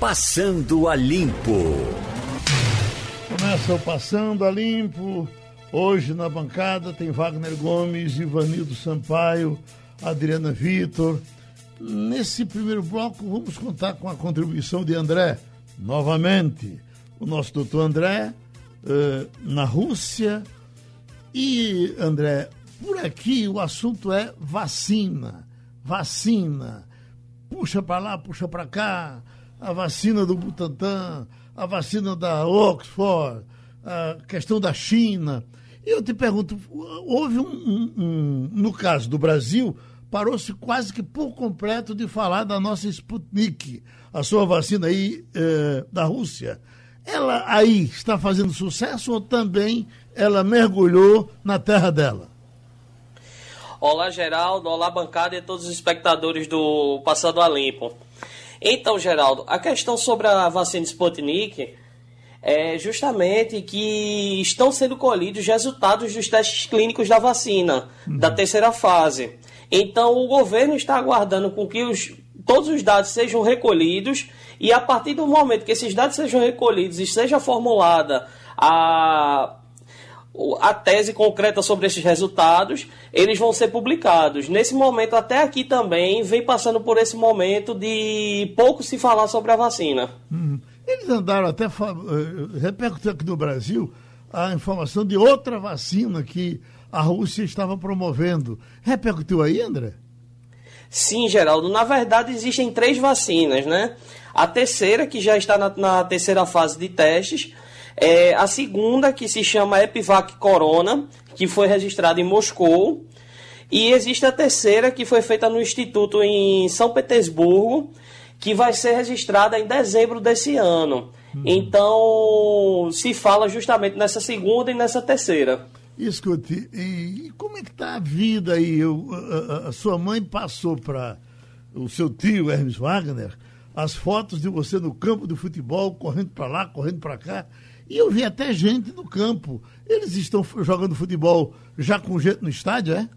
Passando a Limpo. Começa o Passando a Limpo. Hoje na bancada tem Wagner Gomes, Ivanildo Sampaio, Adriana Vitor. Nesse primeiro bloco, vamos contar com a contribuição de André, novamente. O nosso doutor André, uh, na Rússia. E, André, por aqui o assunto é vacina. Vacina. Puxa para lá, puxa para cá a vacina do Butantan, a vacina da Oxford, a questão da China. E eu te pergunto, houve um, um, um no caso do Brasil, parou-se quase que por completo de falar da nossa Sputnik, a sua vacina aí eh, da Rússia. Ela aí está fazendo sucesso ou também ela mergulhou na terra dela? Olá, Geraldo. Olá, bancada e todos os espectadores do Passado a Limpo. Então, Geraldo, a questão sobre a vacina Sputnik é justamente que estão sendo colhidos resultados dos testes clínicos da vacina, uhum. da terceira fase. Então, o governo está aguardando com que os, todos os dados sejam recolhidos e, a partir do momento que esses dados sejam recolhidos e seja formulada a a tese concreta sobre esses resultados, eles vão ser publicados. Nesse momento, até aqui também, vem passando por esse momento de pouco se falar sobre a vacina. Hum. Eles andaram até, uh, repercutiu aqui no Brasil, a informação de outra vacina que a Rússia estava promovendo. Repercutiu aí, André? Sim, Geraldo. Na verdade, existem três vacinas, né? A terceira, que já está na, na terceira fase de testes, é, a segunda, que se chama Epivac Corona, que foi registrada em Moscou. E existe a terceira, que foi feita no Instituto em São Petersburgo, que vai ser registrada em dezembro desse ano. Hum. Então, se fala justamente nessa segunda e nessa terceira. Escute, e como é que está a vida aí? Eu, a, a, sua mãe passou para o seu tio, Hermes Wagner, as fotos de você no campo de futebol, correndo para lá, correndo para cá. E eu vi até gente no campo. Eles estão jogando futebol já com gente no estádio, é?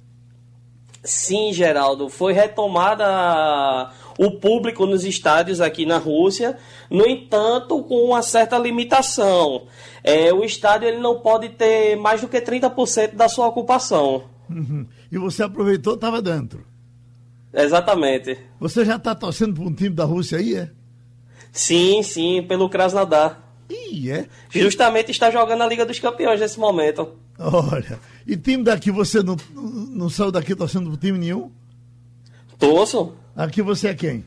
Sim, Geraldo. Foi retomada o público nos estádios aqui na Rússia, no entanto, com uma certa limitação. É, o estádio ele não pode ter mais do que 30% da sua ocupação. Uhum. E você aproveitou, estava dentro? Exatamente. Você já está torcendo para um time da Rússia aí, é? Sim, sim, pelo Krasnodar. Ih, é? Justamente está jogando a Liga dos Campeões nesse momento. Olha, e time daqui você não, não saiu daqui torcendo pro time nenhum? Torço. Aqui você é quem?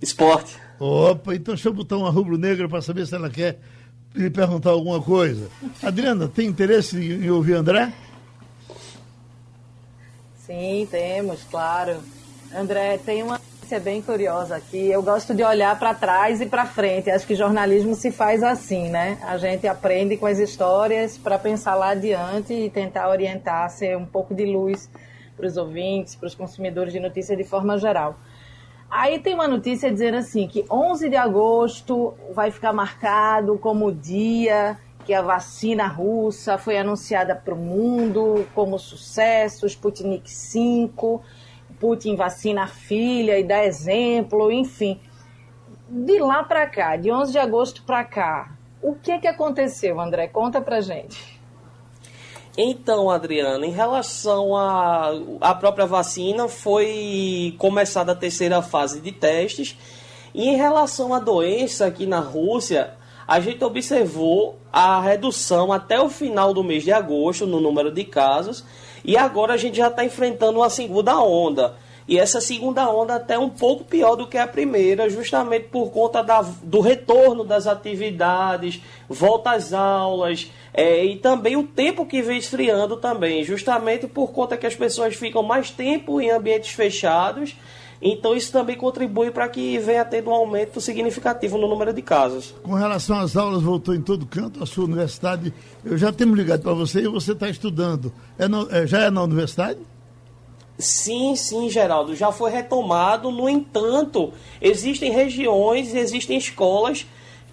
Esporte. Opa, então deixa eu botar uma rubro-negra para saber se ela quer lhe perguntar alguma coisa. Adriana, tem interesse em ouvir André? Sim, temos, claro. André, tem uma é bem curiosa aqui. Eu gosto de olhar para trás e para frente. Acho que jornalismo se faz assim, né? A gente aprende com as histórias para pensar lá adiante e tentar orientar, ser um pouco de luz para os ouvintes, para os consumidores de notícia de forma geral. Aí tem uma notícia dizendo assim que 11 de agosto vai ficar marcado como o dia que a vacina russa foi anunciada para o mundo como sucesso, Sputnik 5 Putin vacina a filha e dá exemplo, enfim. De lá para cá, de 11 de agosto para cá, o que é que aconteceu, André? Conta pra gente. Então, Adriana, em relação à a, própria vacina, foi começada a terceira fase de testes. E em relação à doença aqui na Rússia, a gente observou a redução até o final do mês de agosto no número de casos e agora a gente já está enfrentando uma segunda onda. E essa segunda onda até um pouco pior do que a primeira, justamente por conta da, do retorno das atividades, volta às aulas, é, e também o tempo que vem esfriando também, justamente por conta que as pessoas ficam mais tempo em ambientes fechados então isso também contribui para que venha tendo um aumento significativo no número de casos. Com relação às aulas, voltou em todo canto, a sua universidade, eu já tenho ligado para você e você está estudando. É no, é, já é na universidade? Sim, sim, Geraldo, já foi retomado. No entanto, existem regiões, existem escolas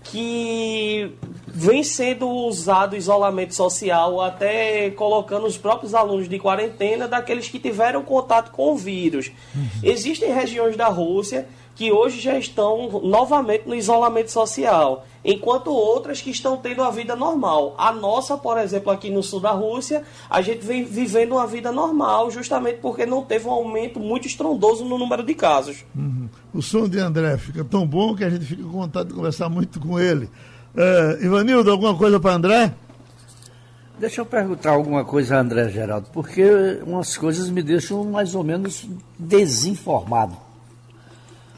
que vem sendo usado isolamento social, até colocando os próprios alunos de quarentena daqueles que tiveram contato com o vírus. Uhum. Existem regiões da Rússia que hoje já estão novamente no isolamento social, enquanto outras que estão tendo a vida normal. A nossa, por exemplo, aqui no sul da Rússia, a gente vem vivendo uma vida normal, justamente porque não teve um aumento muito estrondoso no número de casos. Uhum. O som de André fica tão bom que a gente fica com vontade de conversar muito com ele. Uh, Ivanildo, alguma coisa para André? Deixa eu perguntar alguma coisa a André Geraldo, porque umas coisas me deixam mais ou menos desinformado.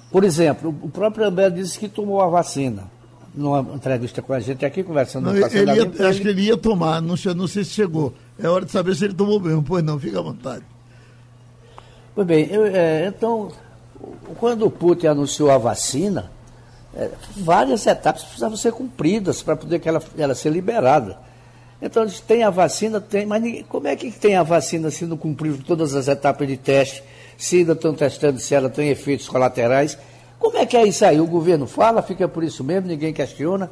Por exemplo, o próprio André disse que tomou a vacina. Numa entrevista com a gente aqui, conversando não, ele ia, Acho que ele ia tomar, não sei, não sei se chegou. É hora de saber se ele tomou mesmo. Pois não, fica à vontade. Pois bem, eu, é, então, quando o Putin anunciou a vacina, é, várias etapas precisavam ser cumpridas para poder que ela, ela ser liberada. Então, eles têm a vacina, tem, mas ninguém, como é que tem a vacina se não cumpriu todas as etapas de teste? se ainda estão testando se ela tem efeitos colaterais. Como é que é isso aí? O governo fala, fica por isso mesmo, ninguém questiona?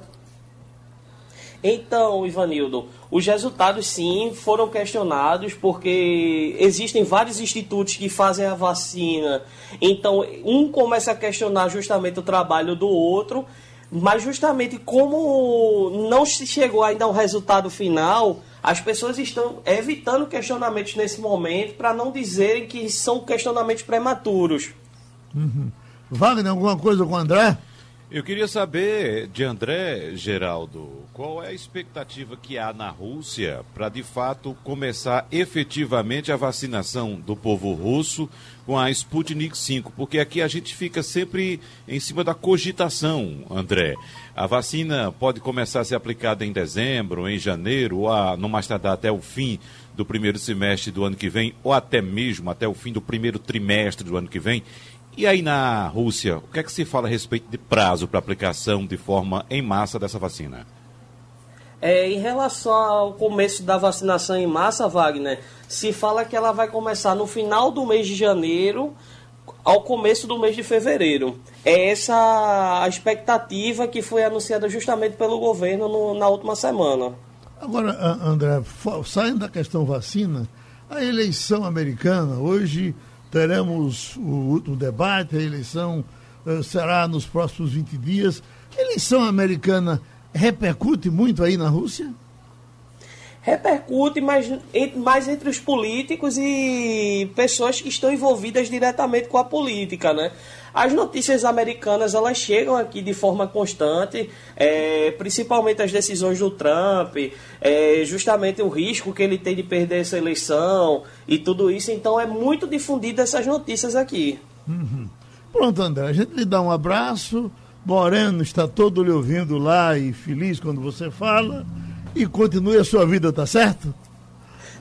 Então, Ivanildo, os resultados sim foram questionados porque existem vários institutos que fazem a vacina. Então, um começa a questionar justamente o trabalho do outro, mas justamente como não se chegou ainda ao resultado final, as pessoas estão evitando questionamentos nesse momento para não dizerem que são questionamentos prematuros. Uhum. Wagner, alguma coisa com o André? Eu queria saber de André Geraldo, qual é a expectativa que há na Rússia para de fato começar efetivamente a vacinação do povo russo com a Sputnik 5? Porque aqui a gente fica sempre em cima da cogitação, André. A vacina pode começar a ser aplicada em dezembro, em janeiro, ou a, no mais tardar até o fim do primeiro semestre do ano que vem, ou até mesmo até o fim do primeiro trimestre do ano que vem. E aí na Rússia, o que é que se fala a respeito de prazo para aplicação de forma em massa dessa vacina? É, em relação ao começo da vacinação em massa, Wagner, se fala que ela vai começar no final do mês de janeiro ao começo do mês de fevereiro. É essa a expectativa que foi anunciada justamente pelo governo no, na última semana. Agora, André, saindo da questão vacina, a eleição americana hoje teremos o debate, a eleição uh, será nos próximos 20 dias. A eleição americana repercute muito aí na Rússia? Repercute, mas mais entre os políticos e pessoas que estão envolvidas diretamente com a política, né? As notícias americanas elas chegam aqui de forma constante, é, principalmente as decisões do Trump, é, justamente o risco que ele tem de perder essa eleição e tudo isso. Então é muito difundida essas notícias aqui. Uhum. Pronto, André, a gente lhe dá um abraço. Moreno está todo lhe ouvindo lá e feliz quando você fala. E continue a sua vida, tá certo?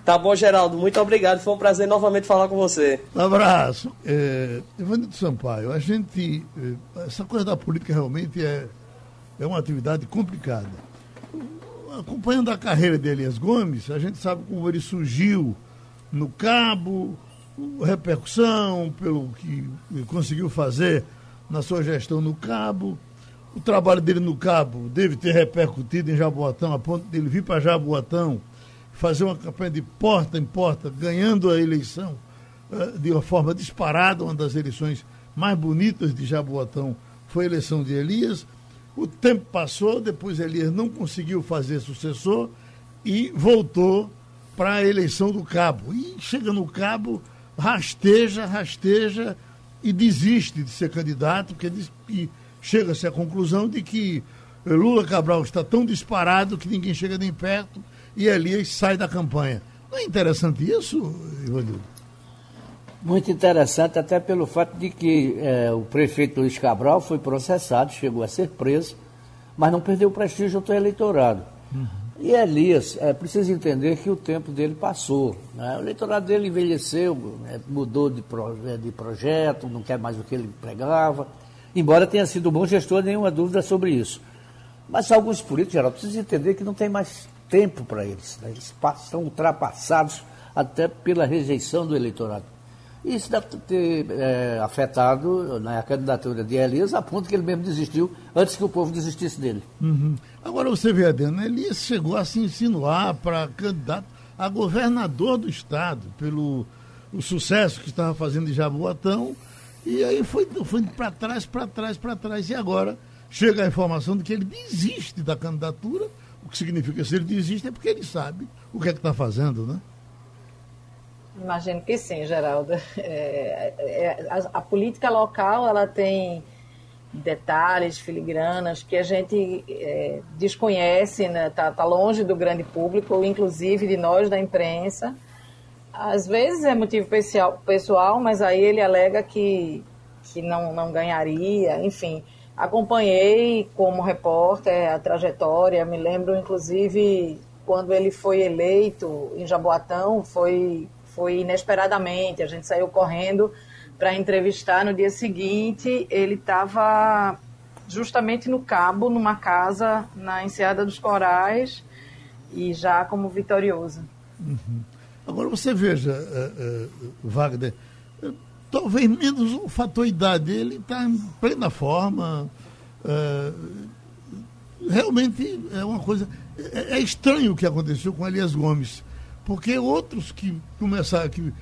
Tá bom, Geraldo. Muito obrigado. Foi um prazer novamente falar com você. Um abraço. É, Evandro Sampaio, a gente. É, essa coisa da política realmente é, é uma atividade complicada. Acompanhando a carreira de Elias Gomes, a gente sabe como ele surgiu no cabo, repercussão pelo que conseguiu fazer na sua gestão no cabo. O trabalho dele no cabo deve ter repercutido em Jaboatão, a ponto de ele vir para Jaboatão fazer uma campanha de porta em porta, ganhando a eleição uh, de uma forma disparada, uma das eleições mais bonitas de Jaboatão foi a eleição de Elias. O tempo passou, depois Elias não conseguiu fazer sucessor e voltou para a eleição do Cabo. E chega no Cabo, rasteja, rasteja e desiste de ser candidato, porque chega-se à conclusão de que Lula Cabral está tão disparado que ninguém chega nem perto e Elias sai da campanha. Não é interessante isso, Ivanildo? Muito interessante, até pelo fato de que é, o prefeito Luiz Cabral foi processado, chegou a ser preso, mas não perdeu o prestígio do eleitorado. Uhum. E Elias, é preciso entender que o tempo dele passou. Né? O eleitorado dele envelheceu, né? mudou de, pro, é, de projeto, não quer mais o que ele pregava, embora tenha sido um bom gestor, nenhuma dúvida sobre isso. Mas alguns políticos, geral, precisam entender que não tem mais tempo para eles. Né? Eles estão ultrapassados até pela rejeição do eleitorado. Isso deve ter é, afetado né, a candidatura de Elias, a ponto que ele mesmo desistiu antes que o povo desistisse dele. Uhum. Agora você vê, Adriano, Elias chegou a se insinuar para candidato a governador do estado, pelo o sucesso que estava fazendo em Jaboatão, E aí foi, foi para trás, para trás, para trás. E agora chega a informação de que ele desiste da candidatura. O que significa se ele desiste é porque ele sabe o que é que está fazendo, né? Imagino que sim, Geraldo. É, é, a, a, política local ela tem detalhes, filigranas que a gente é, desconhece, né? Tá, tá longe do grande público, inclusive de nós da imprensa. Às vezes é motivo pessoal, pessoal mas aí ele alega que, que não, não ganharia, enfim. Acompanhei como repórter a trajetória, me lembro inclusive quando ele foi eleito em Jaboatão, foi foi inesperadamente, a gente saiu correndo para entrevistar no dia seguinte, ele estava justamente no Cabo, numa casa na Enseada dos Corais, e já como vitorioso. Uhum. Agora você veja, uh, uh, Wagner, talvez menos o fator idade, ele está em plena forma. realmente é uma coisa. É, é estranho o que aconteceu com Elias Gomes. Porque outros que começaram, que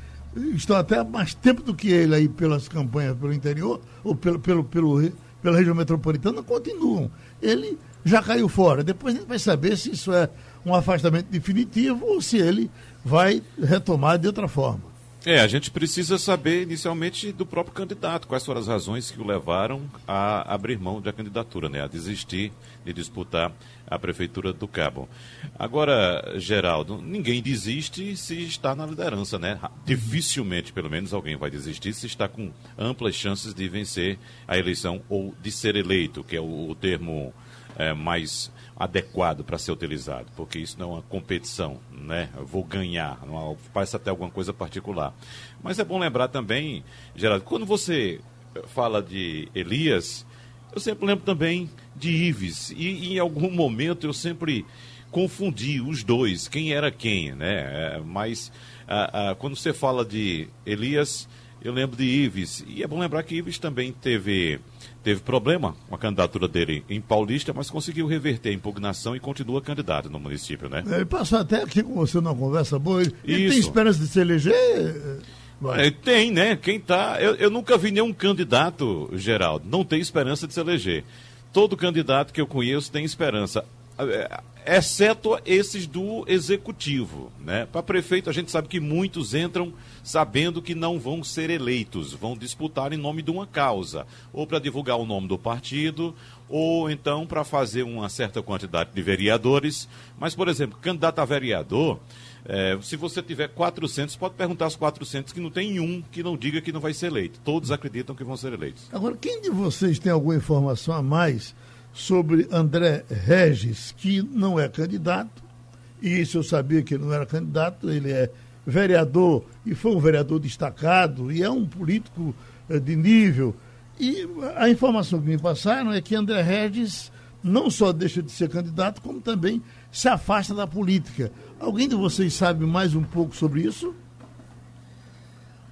estão até mais tempo do que ele aí pelas campanhas pelo interior, ou pelo, pelo, pelo, pela região metropolitana, continuam. Ele já caiu fora. Depois a gente vai saber se isso é um afastamento definitivo ou se ele vai retomar de outra forma. É, a gente precisa saber inicialmente do próprio candidato, quais foram as razões que o levaram a abrir mão da candidatura, né, a desistir de disputar a prefeitura do Cabo. Agora, Geraldo, ninguém desiste se está na liderança, né? Dificilmente, pelo menos, alguém vai desistir se está com amplas chances de vencer a eleição ou de ser eleito, que é o, o termo é, mais adequado para ser utilizado, porque isso não é uma competição, né? Eu vou ganhar, não, parece até alguma coisa particular. Mas é bom lembrar também, Geraldo, quando você fala de Elias, eu sempre lembro também de Ives, e, e em algum momento eu sempre confundi os dois, quem era quem, né? É, mas ah, ah, quando você fala de Elias, eu lembro de Ives, e é bom lembrar que Ives também teve teve problema com a candidatura dele em Paulista, mas conseguiu reverter a impugnação e continua candidato no município, né? Ele passou até aqui com você numa conversa boa. Ele, ele tem esperança de se eleger? É, tem, né? Quem tá. Eu, eu nunca vi nenhum candidato, Geraldo, não tem esperança de se eleger. Todo candidato que eu conheço tem esperança é, exceto esses do executivo, né? Para prefeito a gente sabe que muitos entram sabendo que não vão ser eleitos, vão disputar em nome de uma causa, ou para divulgar o nome do partido, ou então para fazer uma certa quantidade de vereadores. Mas, por exemplo, candidato a vereador, é, se você tiver 400, pode perguntar aos 400 que não tem um que não diga que não vai ser eleito. Todos acreditam que vão ser eleitos. Agora, quem de vocês tem alguma informação a mais sobre André Regis, que não é candidato, e isso eu sabia que ele não era candidato, ele é vereador e foi um vereador destacado e é um político eh, de nível. E a informação que me passaram é que André Regis não só deixa de ser candidato, como também se afasta da política. Alguém de vocês sabe mais um pouco sobre isso?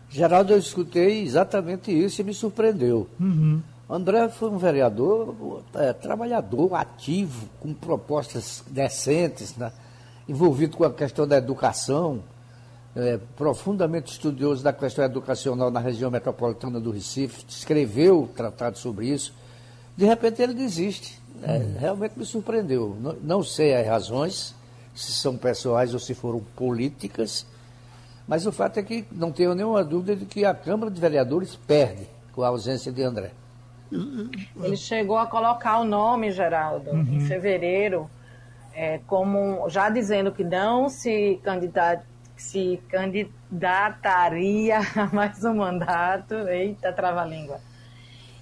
Geraldo, eu escutei exatamente isso e me surpreendeu. Uhum. André foi um vereador é, trabalhador, ativo, com propostas decentes, né? envolvido com a questão da educação, é, profundamente estudioso da questão educacional na região metropolitana do Recife, escreveu tratado sobre isso. De repente ele desiste. É, hum. Realmente me surpreendeu. Não, não sei as razões, se são pessoais ou se foram políticas, mas o fato é que não tenho nenhuma dúvida de que a Câmara de Vereadores perde com a ausência de André. Ele chegou a colocar o nome, Geraldo, uhum. em fevereiro, é, como já dizendo que não se, candidat, se candidataria a mais um mandato, eita, trava-língua,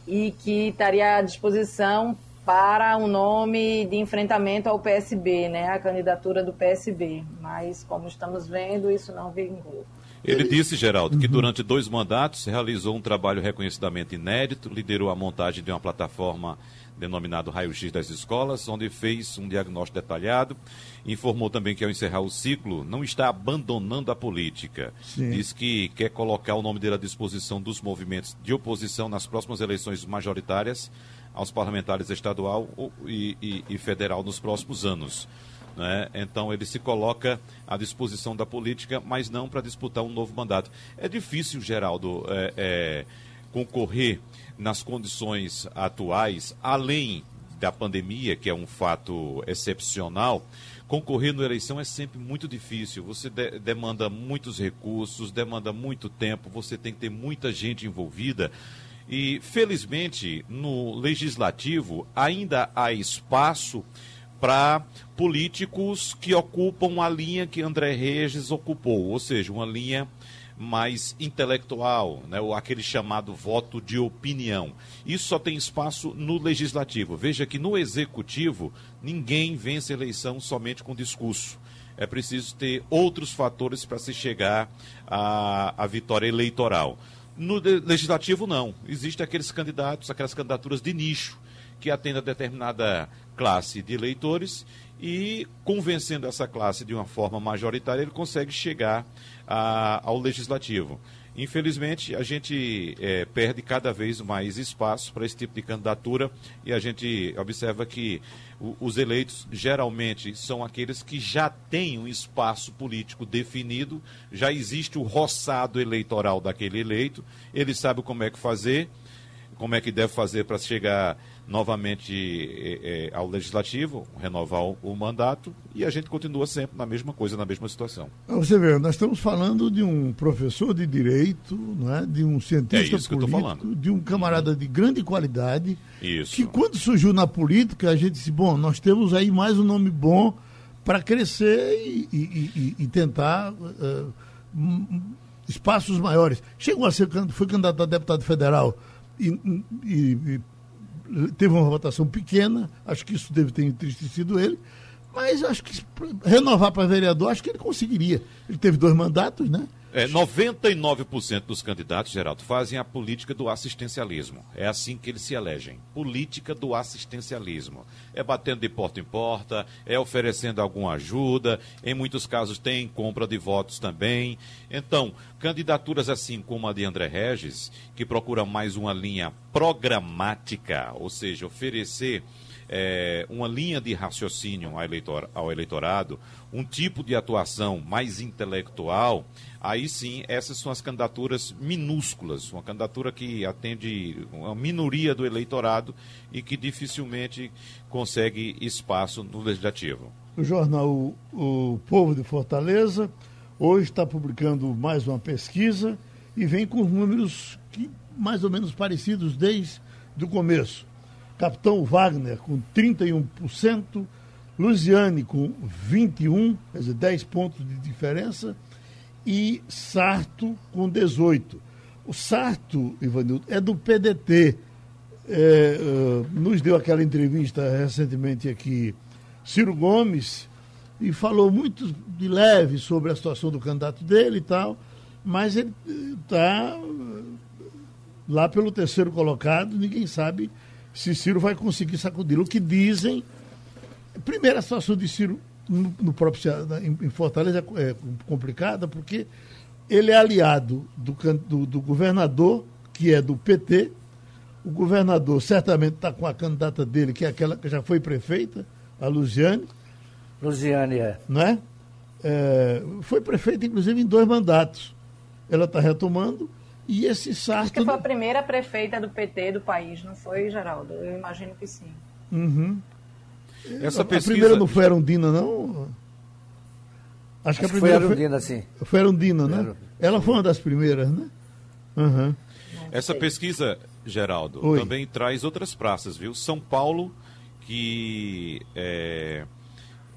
e que estaria à disposição para um nome de enfrentamento ao PSB, né, a candidatura do PSB. Mas, como estamos vendo, isso não vingou. Ele disse, Geraldo, que uhum. durante dois mandatos realizou um trabalho reconhecidamente inédito, liderou a montagem de uma plataforma denominada Raio X das Escolas, onde fez um diagnóstico detalhado. Informou também que, ao encerrar o ciclo, não está abandonando a política. Sim. Diz que quer colocar o nome dele à disposição dos movimentos de oposição nas próximas eleições majoritárias aos parlamentares estadual e, e, e federal nos próximos anos. Né? Então ele se coloca à disposição da política, mas não para disputar um novo mandato. É difícil, Geraldo, é, é, concorrer nas condições atuais, além da pandemia, que é um fato excepcional, concorrer na eleição é sempre muito difícil. Você de demanda muitos recursos, demanda muito tempo, você tem que ter muita gente envolvida. E, felizmente, no legislativo ainda há espaço para políticos que ocupam a linha que André Regis ocupou, ou seja, uma linha mais intelectual, né, ou aquele chamado voto de opinião. Isso só tem espaço no legislativo. Veja que no executivo ninguém vence a eleição somente com discurso. É preciso ter outros fatores para se chegar à, à vitória eleitoral. No legislativo, não. Existem aqueles candidatos, aquelas candidaturas de nicho, que atendem a determinada classe de eleitores e, convencendo essa classe de uma forma majoritária, ele consegue chegar a, ao legislativo. Infelizmente, a gente é, perde cada vez mais espaço para esse tipo de candidatura e a gente observa que o, os eleitos geralmente são aqueles que já têm um espaço político definido, já existe o roçado eleitoral daquele eleito, ele sabe como é que fazer, como é que deve fazer para chegar novamente é, é, ao legislativo, renovar o, o, mandato, e a gente continua sempre na mesma coisa, na mesma situação. Você vê, nós estamos falando de um professor de direito, não é? de um cientista é político, de um camarada de grande qualidade, isso. que quando surgiu na política, a gente disse, bom, nós temos aí mais um nome bom para crescer e, e, e, e tentar uh, espaços maiores. Chegou a ser, foi candidato a deputado federal e, e, teve uma votação pequena, acho que isso deve ter entristecido ele, mas acho que renovar para vereador, acho que ele conseguiria. Ele teve dois mandatos, né? É, 99% dos candidatos, Geraldo, fazem a política do assistencialismo. É assim que eles se elegem. Política do assistencialismo. É batendo de porta em porta, é oferecendo alguma ajuda, em muitos casos tem compra de votos também. Então, candidaturas assim como a de André Regis, que procura mais uma linha programática, ou seja, oferecer é, uma linha de raciocínio ao, eleitor, ao eleitorado, um tipo de atuação mais intelectual, aí sim, essas são as candidaturas minúsculas, uma candidatura que atende uma minoria do eleitorado e que dificilmente consegue espaço no legislativo. O jornal o, Povo de Fortaleza hoje está publicando mais uma pesquisa e vem com números que, mais ou menos parecidos desde o começo. Capitão Wagner com 31%, Luziane com 21%, quer dizer, 10 pontos de diferença, e Sarto com 18%. O Sarto, Ivanildo, é do PDT. É, uh, nos deu aquela entrevista recentemente aqui, Ciro Gomes, e falou muito de leve sobre a situação do candidato dele e tal, mas ele está lá pelo terceiro colocado, ninguém sabe se Ciro vai conseguir sacudi-lo. O que dizem. Primeiro, a situação de Ciro no, no próprio em, em Fortaleza é, é complicada, porque ele é aliado do, do, do governador, que é do PT. O governador certamente está com a candidata dele, que é aquela que já foi prefeita, a Luziane. Luziane, é. Não é? é foi prefeita, inclusive, em dois mandatos. Ela está retomando e esse Sarto. Acho que foi a primeira prefeita do PT do país, não foi, Geraldo? Eu imagino que sim. Uhum. Essa a, pesquisa... a primeira não foi Arundina, não? Acho, Acho que a primeira foi Arundina, foi... sim. Foi Arundina, né? Era... Ela foi uma das primeiras, né? Uhum. Essa pesquisa, Geraldo, Oi. também traz outras praças, viu? São Paulo, que é,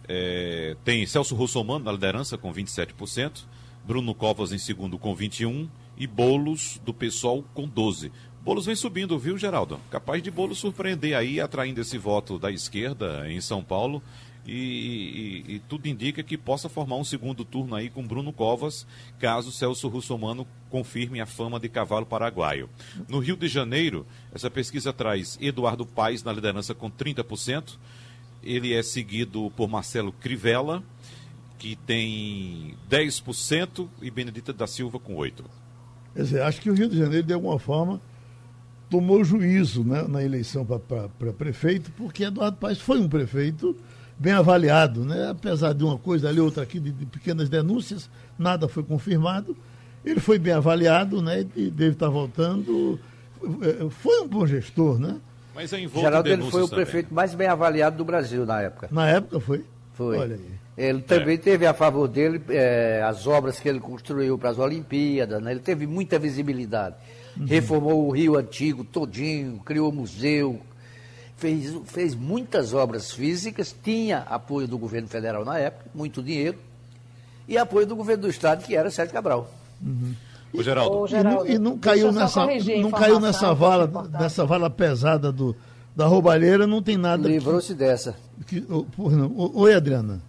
é, tem Celso Russomano na liderança com 27%, Bruno Covas em segundo com 21%, e Bolos do PSOL com 12. Bolos vem subindo, viu, Geraldo? Capaz de Bolos surpreender aí, atraindo esse voto da esquerda em São Paulo. E, e, e, tudo indica que possa formar um segundo turno aí com Bruno Covas, caso Celso Russomano confirme a fama de cavalo paraguaio. No Rio de Janeiro, essa pesquisa traz Eduardo Paes na liderança com 30%. Ele é seguido por Marcelo Crivella, que tem 10%, e Benedita da Silva com 8%. Quer dizer, acho que o Rio de Janeiro, de alguma forma, tomou juízo né, na eleição para prefeito, porque Eduardo Paes foi um prefeito bem avaliado, né? apesar de uma coisa ali, outra aqui, de, de pequenas denúncias, nada foi confirmado. Ele foi bem avaliado né, e deve estar voltando. eh, foi um bom gestor, né? Mas é envolto Geraldo ele foi o também. prefeito mais bem avaliado do Brasil na época. Na época foi. Foi. Olha aí. Ele também teve a favor dele eh, as obras que ele construiu para as Olimpíadas, né? ele teve muita visibilidade. Reformou o Rio Antigo todinho, criou museu, fez, fez muitas obras físicas, tinha apoio do governo federal na época, muito dinheiro, e apoio do governo do estado, que era Sérgio Cabral. Ô, Geraldo, Ô, E não, e não deixa caiu nessa, não caiu nessa vala, nessa vala pesada do, da roubalheira, não tem nada Livrou-se dessa. que oh, por não. O- Oi, Adriana.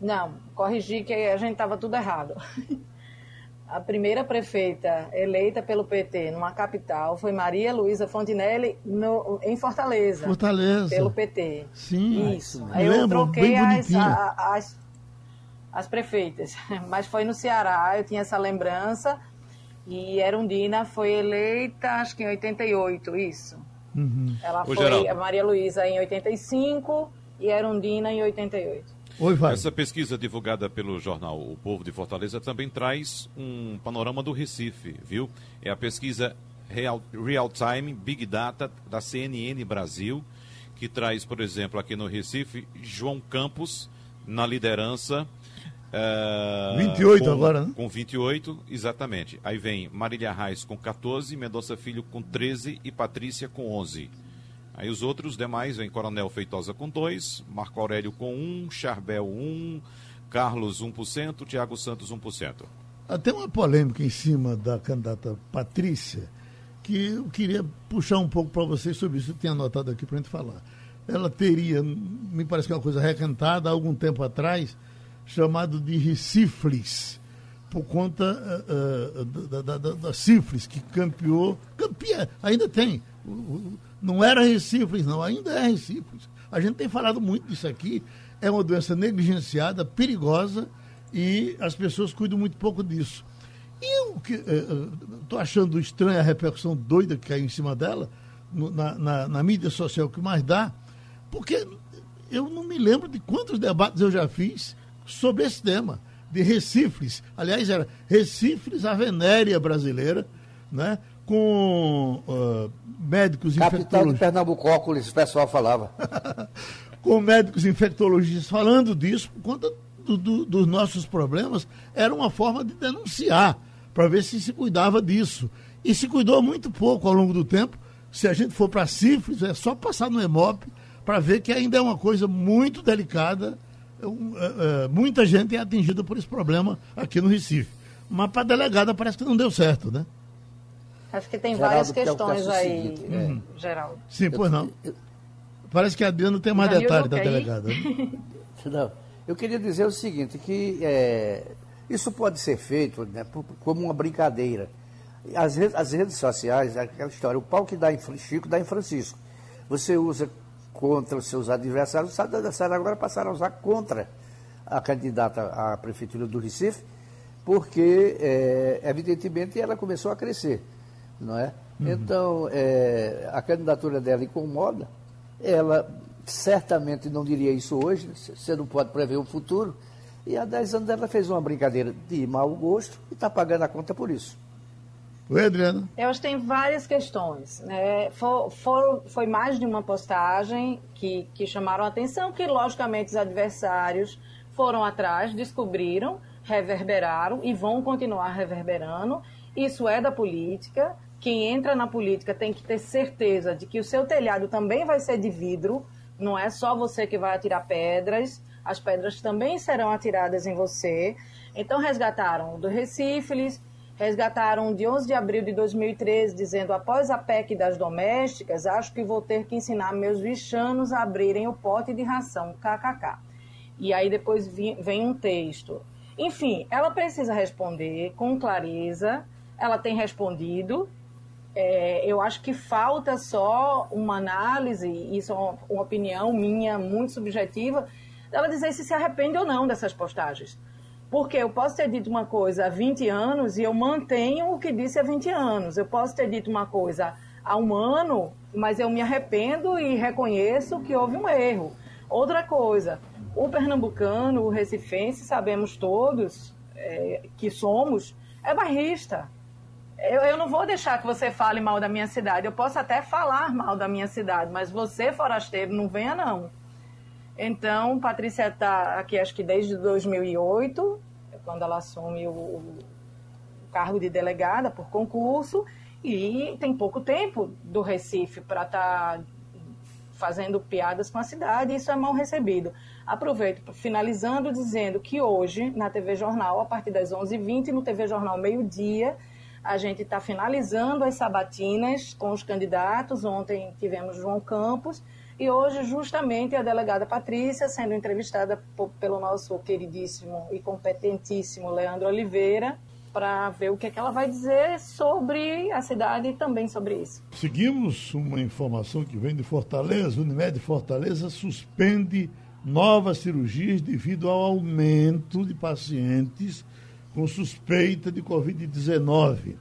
Não, corrigi que a gente estava tudo errado. A primeira prefeita eleita pelo PT numa capital foi Maria Luísa Fontinelli no- em Fortaleza. Fortaleza. Pelo PT. Sim. Isso. Aí eu lembro, troquei bem as, a- as, as prefeitas. Mas foi no Ceará, eu tinha essa lembrança. E Erundina foi eleita, acho que em 88, isso. Uhum. Ela Ô, foi Geraldo. a Maria Luísa em 85 e Erundina em 88. Oi, vai. Essa pesquisa divulgada pelo jornal O Povo de Fortaleza também traz um panorama do Recife, viu? É a pesquisa Real, Real Time Big Data da CNN Brasil, que traz, por exemplo, aqui no Recife, João Campos na liderança. eh, 28 com- agora, né? Com 28, exatamente. Aí vem Marília Reis com 14, Mendonça Filho com 13 e Patrícia com 11. Aí os outros demais vem Coronel Feitosa com 2, Marco Aurélio com 1, Charbel 1, Carlos 1%, Tiago Santos 1%. Até uma polêmica em cima da candidata Patrícia, que eu queria puxar um pouco para vocês sobre isso, eu tinha anotado aqui para a gente falar. Ela teria, me parece que é uma coisa recantada, há algum tempo atrás, chamado de Recifles, por conta ah, ah, da, da, da, da sífilis, que campeou, campia, ainda tem. Não era Recifles, não, ainda é Recifles. A gente tem falado muito disso aqui, é uma doença negligenciada, perigosa, e as pessoas cuidam muito pouco disso. E o que estou achando estranha a repercussão doida que caiu em cima dela, na, na- na mídia social que mais dá, porque eu não me lembro de quantos debates eu já fiz sobre esse tema, de Recifres. Aliás, era Recifres, a venérea brasileira, né? Com ah, médicos Capital de infectologistas Pernambucópolis, o pessoal falava. com médicos infectologistas falando disso por conta do- do- dos nossos problemas, era uma forma de denunciar, para ver se se cuidava disso. E se cuidou muito pouco ao longo do tempo. Se a gente for para sífilis, é só passar no EMOP para ver que ainda é uma coisa muito delicada. É é, é, muita gente é atingida por esse problema aqui no Recife. Mas para a delegada parece que não deu certo, né? Acho que tem Geraldo, várias que é questões caso aí, seguinte, eh, Geraldo. Sim, pois não. Parece que a Adriana tem mais Danilo detalhes da delegada. né? Não, eu queria dizer o seguinte, que é, isso pode ser feito né, como uma brincadeira. As, redes- as redes sociais, é aquela história, o pau que dá em Chico dá em Francisco. Você usa contra os seus adversários, os adversários agora passaram a usar contra a candidata à Prefeitura do Recife, porque, é, evidentemente, ela começou a crescer, não é? Então, é, a candidatura dela incomoda, ela certamente não diria isso hoje, você não pode prever o futuro, e há 10 anos ela fez uma brincadeira de mau gosto e está pagando a conta por isso. Oi, Adriana. Eu acho que tem várias questões. Né? For, for- foi mais de uma postagem que, que chamaram a atenção, que logicamente os adversários foram atrás, descobriram, reverberaram e vão continuar reverberando. Isso é da política. Quem entra na política tem que ter certeza de que o seu telhado também vai ser de vidro, não é só você que vai atirar pedras, as pedras também serão atiradas em você. Então resgataram do Recifes, resgataram de 11 de abril de 2013, dizendo: após a PEC das domésticas, acho que vou ter que ensinar meus bichanos a abrirem o pote de ração, kkk. E aí depois vem um texto. Enfim, ela precisa responder com clareza, ela tem respondido. É, eu acho que falta só uma análise, isso é uma, uma opinião minha muito subjetiva, ela dizer se se arrepende ou não dessas postagens. Porque eu posso ter dito uma coisa há 20 anos e eu mantenho o que disse há 20 anos. Eu posso ter dito uma coisa há um ano, mas eu me arrependo e reconheço que houve um erro. Outra coisa, o pernambucano, o recifense, sabemos todos é, que somos, é barrista. Eu, eu não vou deixar que você fale mal da minha cidade. Eu posso até falar mal da minha cidade, mas você, forasteiro, não venha, não. Então, Patrícia está aqui, acho que desde 2008, quando ela assume o, o cargo de delegada por concurso, e tem pouco tempo do Recife para estar tá fazendo piadas com a cidade, e isso é mal recebido. Aproveito, finalizando, dizendo que hoje, na TV Jornal, a partir das 11h20, no TV Jornal Meio-Dia, a gente está finalizando as sabatinas com os candidatos. Ontem tivemos João Campos e hoje, justamente, a delegada Patrícia sendo entrevistada pelo nosso queridíssimo e competentíssimo Leandro Oliveira para ver o que, é que ela vai dizer sobre a cidade e também sobre isso. Seguimos uma informação que vem de Fortaleza. Unimed Fortaleza suspende novas cirurgias devido ao aumento de pacientes com suspeita de Covid-19.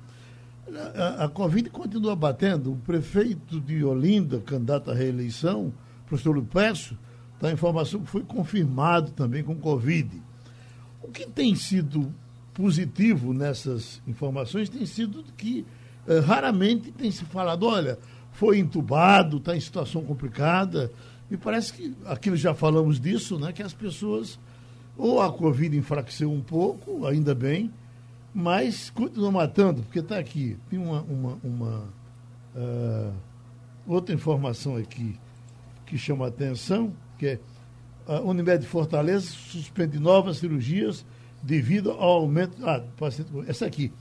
A, a, Covid continua batendo. O prefeito de Olinda, candidato à reeleição, professor Lupécio, está a informação que foi confirmado também com Covid. O que tem sido positivo nessas informações tem sido que eh, raramente tem se falado, olha, foi entubado, está em situação complicada. E parece que aquilo já falamos disso, né? Que as pessoas ou a Covid enfraqueceu um pouco, ainda bem, mas continua matando, porque está aqui. Tem uma, uma, uma uh, outra informação aqui que chama a atenção, que é a Unimed Fortaleza suspende novas cirurgias devido ao aumento. Ah, essa aqui.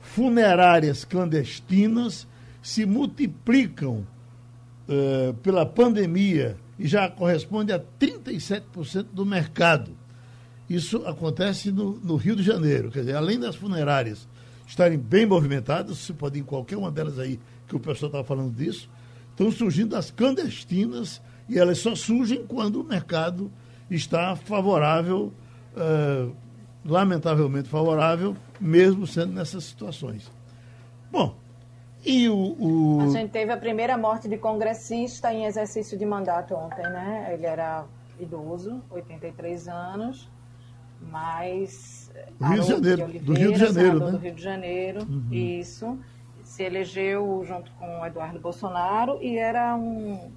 Funerárias clandestinas se multiplicam uh, pela pandemia e já corresponde a 37% do mercado. Isso acontece no, no, Rio de Janeiro. Quer dizer, além das funerárias estarem bem movimentadas, você pode ir em qualquer uma delas aí, que o pessoal estava falando disso, estão surgindo as clandestinas e elas só surgem quando o mercado está favorável, uh, lamentavelmente favorável, mesmo sendo nessas situações. Bom, e o, o, A gente teve a primeira morte de congressista em exercício de mandato ontem, né? Ele era idoso, 83 anos mas Rio de Janeiro, Oliveira, do Rio de Janeiro, né? do Rio de Janeiro, uhum. isso. Se elegeu junto com Eduardo Bolsonaro e era um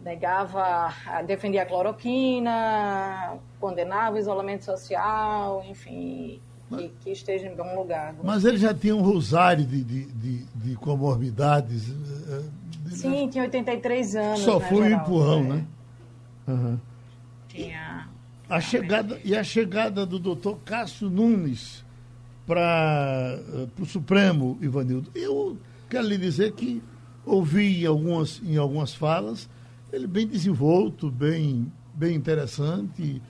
negava, defendia a cloroquina, condenava o isolamento social, enfim, mas, que, que, esteja em bom lugar. Mas ele já tinha um rosário de, de, de, de comorbidades. Eh, eh, Sim, tinha 83 anos. Só né, foi um empurrão, né? Uhum. Tinha a chegada, e a chegada do doutor Cássio Nunes para uh, o Supremo, Ivanildo. Eu quero lhe dizer que ouvi em algumas, em algumas falas, ele bem desenvolto, bem, bem interessante.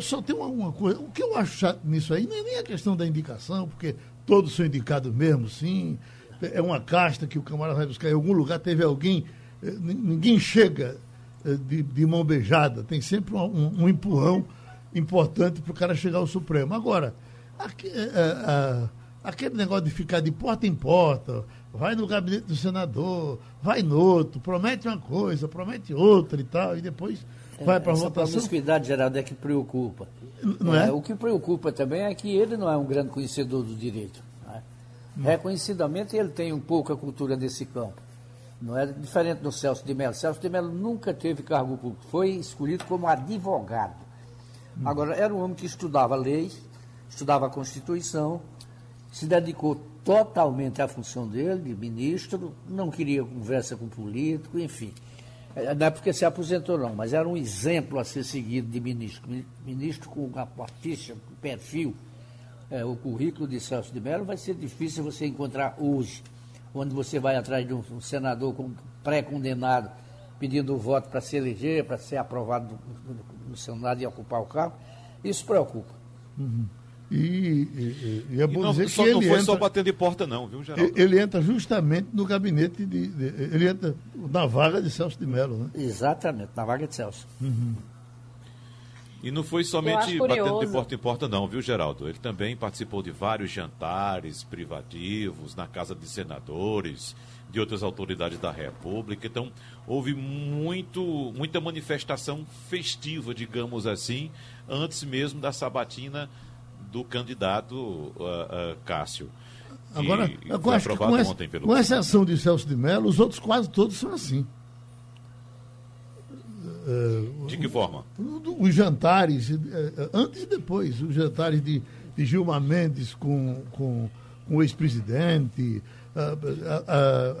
Só tem uma, coisa, o que eu acho chato nisso aí não é nem a questão da indicação, porque todos são indicados mesmo, sim. É uma casta que o camarada vai buscar em algum lugar, teve alguém, eh, ninguém chega eh, de, de mão beijada, tem sempre um, um, um empurrão importante para o cara chegar ao Supremo. Agora, aqui, é, é, aquele negócio de ficar de porta em porta, vai no gabinete do senador, vai no outro, promete uma coisa, promete outra e tal, e depois é, vai para a votação. Essa promiscuidade, Geraldo, é que preocupa. Não é? O que preocupa também é que ele não é um grande conhecedor do direito. Né? Reconhecidamente, ele tem um pouca cultura nesse campo. Não é diferente do Celso de Mello. Celso de Mello nunca teve cargo público, foi escolhido como advogado. Hum. Agora, era um homem que estudava leis, estudava a Constituição, se dedicou totalmente à função dele, de ministro, não queria conversa com político, enfim. É, não é porque se aposentou, não, mas era um exemplo a ser seguido de ministro. Ministro com uma ficha, um perfil, é, o currículo de Celso de Mello vai ser difícil você encontrar hoje onde você vai atrás de um, senador pré-condenado pedindo o voto para se eleger, para ser aprovado no, Senado e ocupar o cargo, isso preocupa. Uhum. E, e, e, é bom não, dizer só que não ele foi entra, só batendo de porta não, viu, Geraldo? Ele entra justamente no gabinete de, de, ele entra na vaga de Celso de Mello, né? Exatamente, na vaga de Celso. Uhum. E não foi somente batendo de porta em porta, não, viu, Geraldo? Ele também participou de vários jantares privativos na casa de senadores, de outras autoridades da República. Então, houve muito, muita manifestação festiva, digamos assim, antes mesmo da sabatina do candidato uh, uh, Cássio. Agora, eu acho que com, essa, com exceção de Celso de Mello, os outros quase todos são assim. De que forma? Os jantares, eh, antes e depois, os jantares de, de Gilmar Mendes com, com, com o ex-presidente,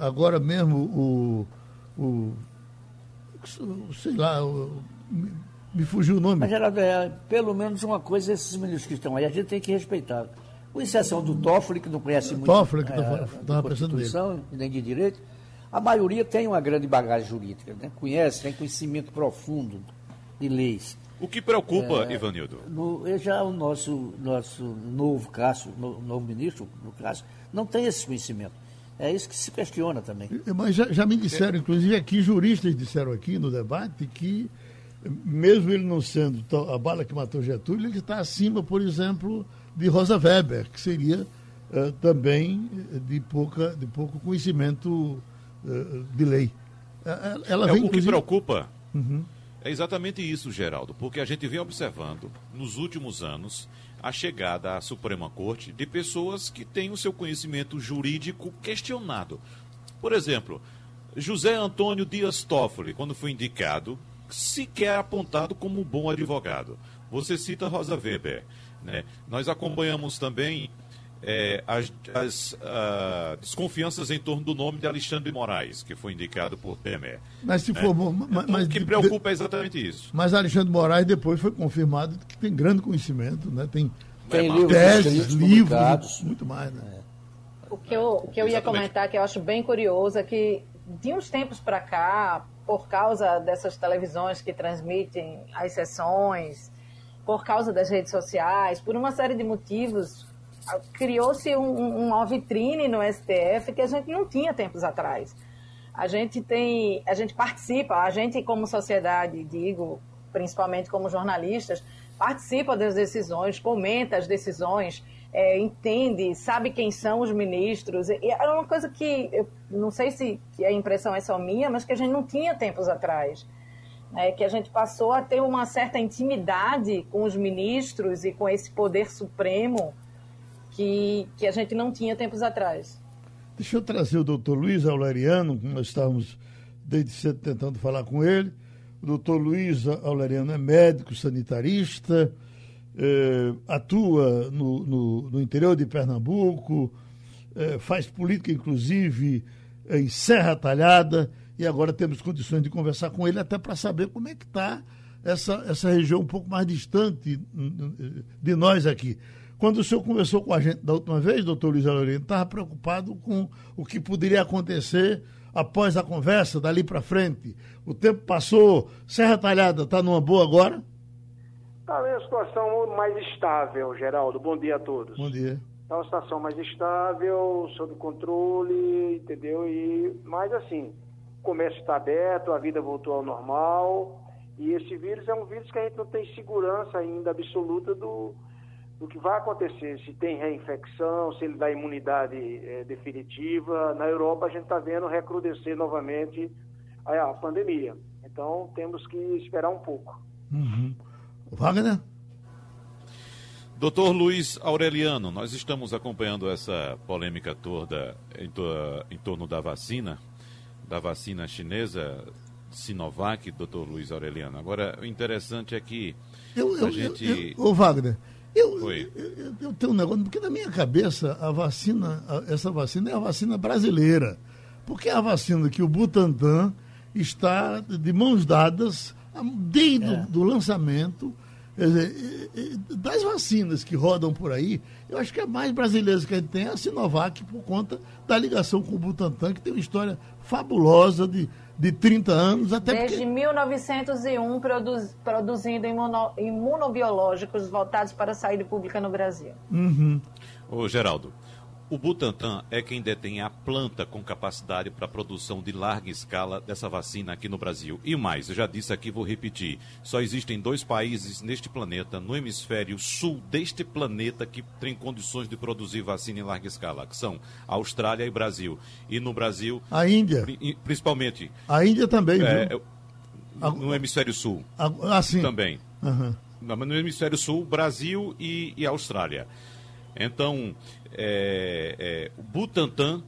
agora mesmo o, o sei lá, o, me fugiu o nome. Mas, Geraldo, é, pelo menos uma coisa esses ministros que estão aí, a gente tem que respeitar. Com exceção do Toffoli, que não conhece muito Toffoli, que estava é, Constituição, nem de Direito, a maioria tem uma grande bagagem jurídica, né? conhece, tem conhecimento profundo de leis. O que preocupa, é, Ivanildo? No, já o nosso, nosso novo caso, no, novo ministro, no caso, não tem esse conhecimento. É isso que se questiona também. Mas já, já me disseram, inclusive aqui, juristas disseram aqui no debate que, mesmo ele não sendo a bala que matou Getúlio, ele está acima, por exemplo, de Rosa Weber, que seria uh, também de, pouca, de pouco conhecimento uh, de lei. Uh, ela é, vem, o que preocupa uhum. é exatamente isso, Geraldo, porque a gente vem observando nos últimos anos a chegada à Suprema Corte de pessoas que têm o seu conhecimento jurídico questionado. Por exemplo, José Antônio Dias Toffoli, quando foi indicado, sequer apontado como um bom advogado. Você cita Rosa Weber. Né? Nós acompanhamos também é, as, as uh, desconfianças em torno do nome de Alexandre Moraes, que foi indicado por Temer. Mas se né? for. Mas, então, o que preocupa é exatamente isso. Mas Alexandre Moraes depois foi confirmado que tem grande conhecimento, né? tem, tem livros, teses, livros, muito mais. Né? É. O que eu, o que eu ia comentar, que eu acho bem curioso, é que de uns tempos para cá, por causa dessas televisões que transmitem as sessões, por causa das redes sociais, por uma série de motivos, criou-se um, uma vitrine no STF que a gente não tinha tempos atrás. A gente tem, a gente participa, a gente como sociedade, digo, principalmente como jornalistas, participa das decisões, comenta as decisões, é, entende, sabe quem são os ministros. E é uma coisa que, eu não sei se a impressão é só minha, mas que a gente não tinha tempos atrás é, que a gente passou a ter uma certa intimidade com os ministros e com esse poder supremo que, que a gente não tinha tempos atrás. Deixa eu trazer o doutor Luiz Auleriano, nós estávamos desde cedo tentando falar com ele. O doutor Luiz Auleriano é médico, sanitarista, eh, atua no, no, no, interior de Pernambuco, eh, faz política, inclusive, em Serra Talhada e agora temos condições de conversar com ele até para saber como é que está essa, essa região um pouco mais distante de nós aqui. Quando o senhor conversou com a gente da última vez, doutor Luiz Alorino, estava preocupado com o que poderia acontecer após a conversa, dali para frente. O tempo passou, Serra Talhada está numa boa agora? Está em uma situação mais estável, Geraldo. Bom dia a todos. Bom dia. Está uma situação mais estável, sob controle, entendeu? E, mas assim, o comércio está aberto, a vida voltou ao normal. E esse vírus é um vírus que a gente não tem segurança ainda absoluta do, do que vai acontecer, se tem reinfecção, se ele dá imunidade é, definitiva. Na Europa a gente está vendo recrudescer novamente a, a, pandemia. Então temos que esperar um pouco. Uhum. Wagner? Doutor Luiz Aureliano, nós estamos acompanhando essa polêmica toda em, to em torno da vacina da vacina chinesa Sinovac, doutor Luiz Aureliano. Agora, o interessante é que eu, eu, a gente... Eu, ô Wagner, eu, eu, eu, tenho um negócio, porque na minha cabeça a vacina, essa vacina é a vacina brasileira. Porque é a vacina que o Butantan está de mãos dadas desde é. o lançamento dizer, das vacinas que rodam por aí, eu acho que a mais brasileira que a gente tem é a Sinovac, por conta da ligação com o Butantan, que tem uma história fabulosa de, de 30 anos. Até Desde porque... 1901, produz, produzindo imuno, imunobiológicos voltados para a saúde pública no Brasil. Uhum. Ô, Geraldo, o Butantan é quem detém a planta com capacidade para a produção de larga escala dessa vacina aqui no Brasil. E mais, eu já disse aqui, vou repetir: só existem dois países neste planeta, no hemisfério sul deste planeta, que têm condições de produzir vacina em larga escala, que são Austrália e Brasil. E no Brasil. A Índia. Principalmente. A Índia também, é, No hemisfério sul. Ah, sim. Também. Uhum. No hemisfério sul, Brasil e, e Austrália. Então, é, é, o Butantan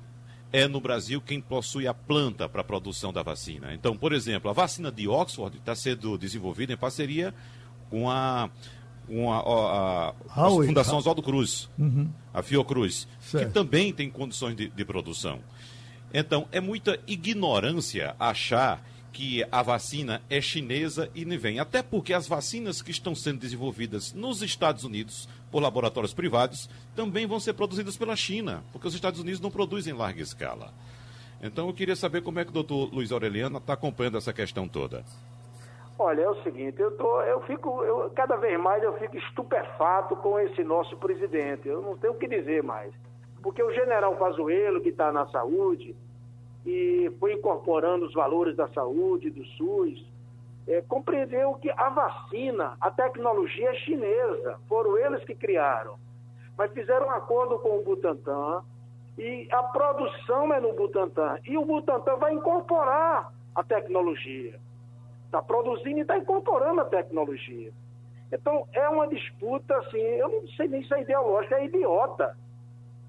é no Brasil quem possui a planta para a produção da vacina. Então, por exemplo, a vacina de Oxford está sendo desenvolvida em parceria com a, com a, a, a, a Fundação Oswaldo Cruz, uhum. a Fiocruz, certo. que também tem condições de, de produção. Então, é muita ignorância achar que a vacina é chinesa e nem vem. Até porque as vacinas que estão sendo desenvolvidas nos Estados Unidos por laboratórios privados também vão ser produzidas pela China, porque os Estados Unidos não produzem em larga escala. Então eu queria saber como é que o doutor Luiz Aureliano está acompanhando essa questão toda. Olha, é o seguinte, eu, tô, eu fico, eu, cada vez mais eu fico estupefato com esse nosso presidente. Eu não tenho o que dizer mais. Porque o general Pazuello, que está na saúde, e foi incorporando os valores da saúde, do SUS, é, compreendeu que a vacina, a tecnologia é chinesa, foram eles que criaram. Mas fizeram um acordo com o Butantan e a produção é no Butantan. E o Butantan vai incorporar a tecnologia. Está produzindo e está incorporando a tecnologia. Então, é uma disputa, assim, eu não sei nem se é ideológica, é idiota.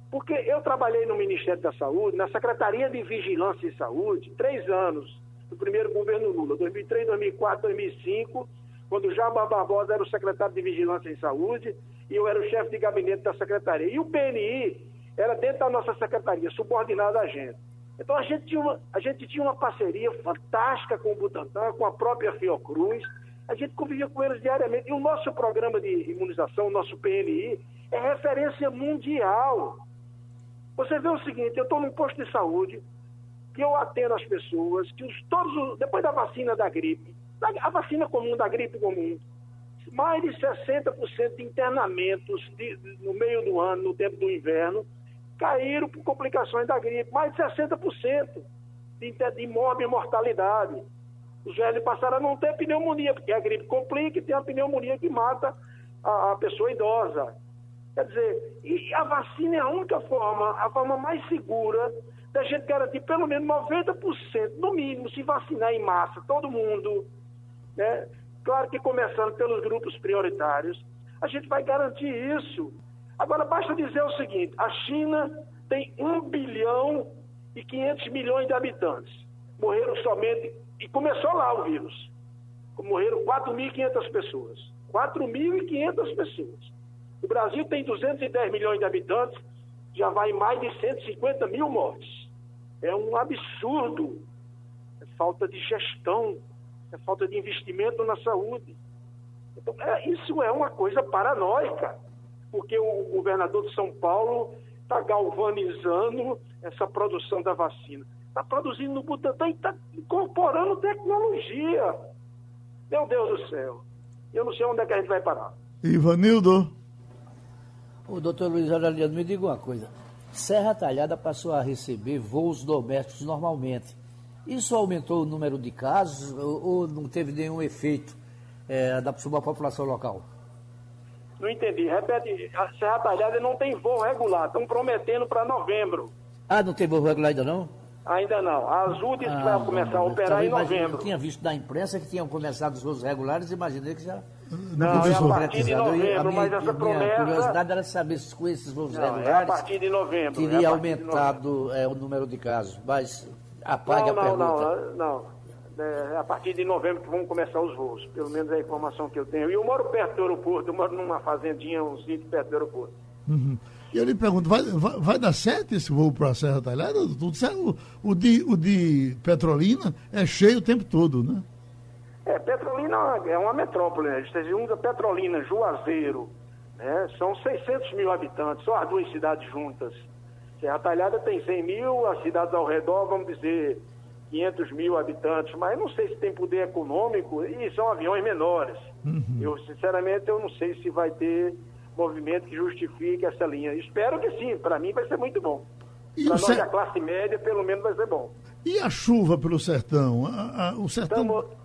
Porque eu trabalhei no Ministério da Saúde, na Secretaria de Vigilância e Saúde, três anos, no primeiro governo Lula, 2003, 2004, 2005, quando Jabá Barbosa era o secretário de Vigilância em Saúde e eu era o chefe de gabinete da secretaria. E o PNI era dentro da nossa secretaria, subordinado a gente. Então a gente tinha uma, a gente tinha uma parceria fantástica com o Butantan, com a própria Fiocruz. A gente convivia com eles diariamente. E o nosso programa de imunização, o nosso PNI, é referência mundial. Você vê o seguinte, eu estou num posto de saúde, que eu atendo as pessoas, que os, todos, depois da vacina da gripe, a vacina comum, da gripe comum, mais de 60% de internamentos de, no meio do ano, no tempo do inverno, caíram por complicações da gripe. Mais de 60% de, de e mortalidade. Os velhos passaram a não ter pneumonia, porque a gripe complica e tem a pneumonia que mata a, a pessoa idosa. Quer dizer, e a vacina é a única forma, a forma mais segura da gente garantir pelo menos 90%, no mínimo, se vacinar em massa, todo mundo, né? Claro que começando pelos grupos prioritários, a gente vai garantir isso. Agora, basta dizer o seguinte: a China tem 1 bilhão e 500 milhões de habitantes. Morreram somente, e começou lá o vírus. Morreram 4.500 pessoas. 4.500 pessoas. O Brasil tem 210 milhões de habitantes, já vai mais de 150 mil mortes. É um absurdo. É falta de gestão, é falta de investimento na saúde. Então, é, isso é uma coisa paranoica, porque o governador de São Paulo está galvanizando essa produção da vacina. Está produzindo no Butantan e está incorporando tecnologia. Meu Deus do céu. Eu não sei onde é que a gente vai parar. Ivanildo. O doutor Luiz Aureliano, me diga uma coisa. Serra Talhada passou a receber voos domésticos normalmente. Isso aumentou o número de casos ou, ou não teve nenhum efeito é, da sobre a população local? Não entendi. Repete. A Serra Talhada não tem voo regular. Estão prometendo para novembro. Ah, não tem voo regular ainda não? Ainda não. A Azul disse ah, que vai começar a operar em novembro. Eu tinha visto da imprensa que tinham começado os voos regulares, imaginei que já. Não, não é a partir de novembro, minha, mas essa promessa. A curiosidade era saber se com esses voos não, regulares. É a partir de novembro. Teria é aumentado é, o número de casos. Mas apague não, a pergunta. Não, não, não. É a partir de novembro que vão começar os voos. Pelo menos é a informação que eu tenho. E eu moro perto do aeroporto, eu moro numa fazendinha, um sítio perto do aeroporto. Uhum. E eu lhe pergunto, vai, vai, vai, dar certo esse voo para a Serra Talhada? Tudo certo? O, o, de, o de Petrolina é cheio o tempo todo, né? É, Petrolina é uma metrópole, né? A gente usa Petrolina, Juazeiro, né? São 600 mil habitantes, só as duas cidades juntas. Serra Talhada tem 100 mil, as cidades ao redor, vamos dizer, 500 mil habitantes, mas não sei se tem poder econômico e são aviões menores. Uhum. Eu, sinceramente, eu não sei se vai ter movimento que justifique essa linha. Espero que sim, para mim vai ser muito bom. Para nós ser... da classe média, pelo menos vai ser bom. E a chuva pelo sertão? A, a, o sertão. Tamo...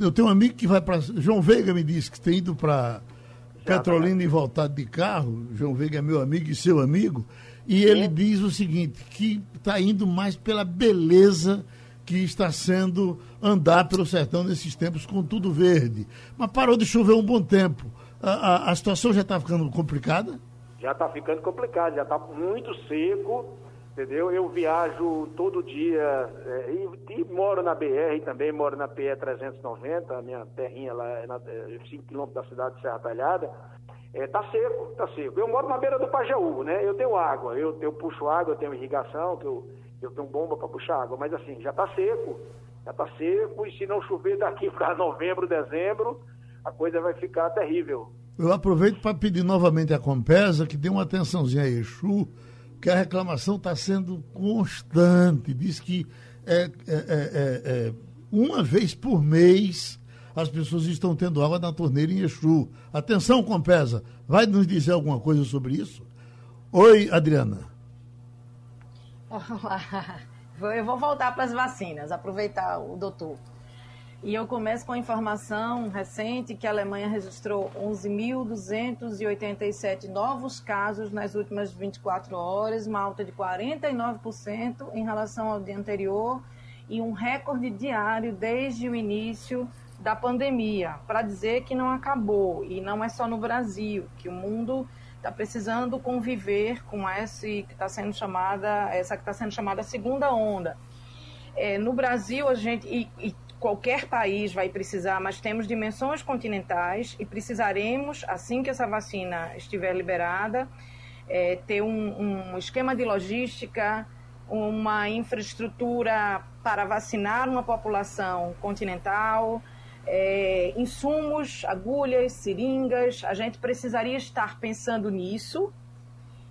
Eu tenho um amigo que vai para. João Veiga me disse que tem ido para Petrolina e voltado de carro. João Veiga é meu amigo e seu amigo. E ele Sim. diz o seguinte: que está indo mais pela beleza que está sendo andar pelo sertão nesses tempos com tudo verde. Mas parou de chover um bom tempo a, a, a situação já está ficando complicada? Já está ficando complicado, já está muito seco, entendeu? Eu viajo todo dia é, e, e, moro na BR também, moro na PE 390, a minha terrinha lá é, na, 5 é, quilômetros da cidade de Serra Talhada. É, tá seco, tá seco. Eu moro na beira do Pajaú, né? Eu tenho água, eu, eu puxo água, eu tenho irrigação, que eu, eu tenho bomba para puxar água, mas assim, já tá seco, já tá seco, e se não chover daqui para novembro, dezembro, a coisa vai ficar terrível. Eu aproveito para pedir novamente à Compesa que dê uma atençãozinha a Exu, que a reclamação está sendo constante. Diz que é, é, é, é, uma vez por mês as pessoas estão tendo água na torneira em Exu. Atenção, Compesa, vai nos dizer alguma coisa sobre isso? Oi, Adriana. Olá. Eu vou voltar para as vacinas, aproveitar o doutor. E eu começo com a informação recente que a Alemanha registrou 11.287 novos casos nas últimas 24 horas, uma alta de 49% em relação ao dia anterior e um recorde diário desde o início da pandemia, para dizer que não acabou e não é só no Brasil, que o mundo está precisando conviver com essa que está sendo chamada essa que está sendo chamada segunda onda. É, no Brasil a gente e, e qualquer país vai precisar, mas temos dimensões continentais e precisaremos, assim que essa vacina estiver liberada, é, ter um, um esquema de logística, uma infraestrutura para vacinar uma população continental, é, insumos, agulhas, seringas. A gente precisaria estar pensando nisso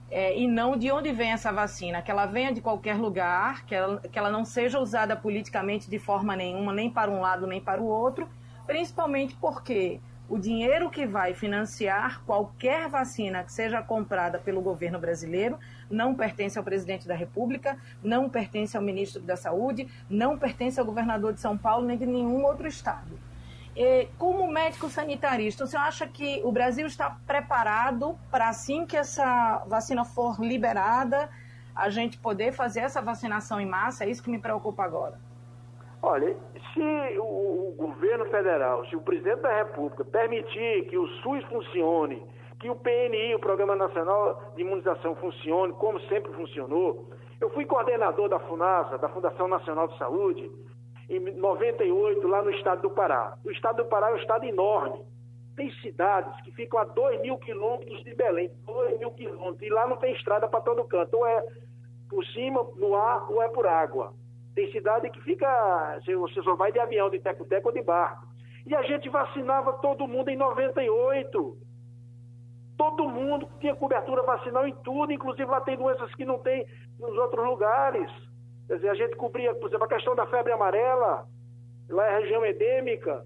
é, e não de onde vem essa vacina, que ela venha de qualquer lugar, que ela, que ela não seja usada politicamente de forma nenhuma, nem para um lado nem para o outro, principalmente porque o dinheiro que vai financiar qualquer vacina que seja comprada pelo governo brasileiro não pertence ao presidente da República, não pertence ao ministro da Saúde, não pertence ao governador de São Paulo nem de nenhum outro estado. Como médico sanitarista, você acha que o Brasil está preparado para assim que essa vacina for liberada, a gente poder fazer essa vacinação em massa? É isso que me preocupa agora. Olha, se o, governo federal, se o presidente da República permitir que o SUS funcione, que o PNI, o Programa Nacional de Imunização, funcione como sempre funcionou, eu fui coordenador da FUNASA, da Fundação Nacional de Saúde, em 98, lá no estado do Pará. O estado do Pará é um estado enorme. Tem cidades que ficam a 2 mil quilômetros de Belém, 2 mil quilômetros, e lá não tem estrada para todo canto. Ou é por cima, no ar, ou é por água. Tem cidade que fica, você só vai de avião, de teco-teco ou de barco. E a gente vacinava todo mundo em 98. Todo mundo tinha cobertura vacinal em tudo, inclusive lá tem doenças que não tem nos outros lugares. Quer dizer, a gente cobria, por exemplo, a questão da febre amarela, lá é região endêmica.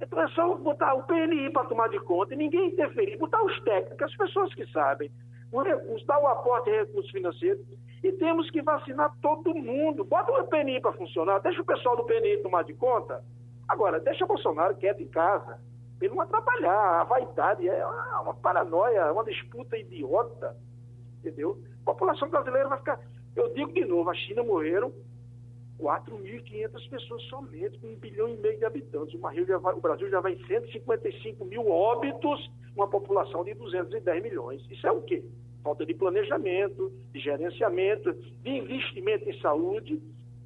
Então é só botar o PNI para tomar de conta e ninguém interferir, botar os técnicos, as pessoas que sabem, o recurso, dar o aporte de recursos financeiros e temos que vacinar todo mundo. Bota o PNI para funcionar, deixa o pessoal do PNI tomar de conta. Agora, deixa o Bolsonaro quieto em casa, ele não atrapalhar. A vaidade é uma paranoia, uma disputa idiota, entendeu? A população brasileira vai ficar eu digo de novo, a China morreram 4.500 pessoas somente, com um bilhão e meio de habitantes. O, vai, o Brasil já vai em 155 mil óbitos, uma população de 210 milhões. Isso é o quê? Falta de planejamento, de gerenciamento, de investimento em saúde.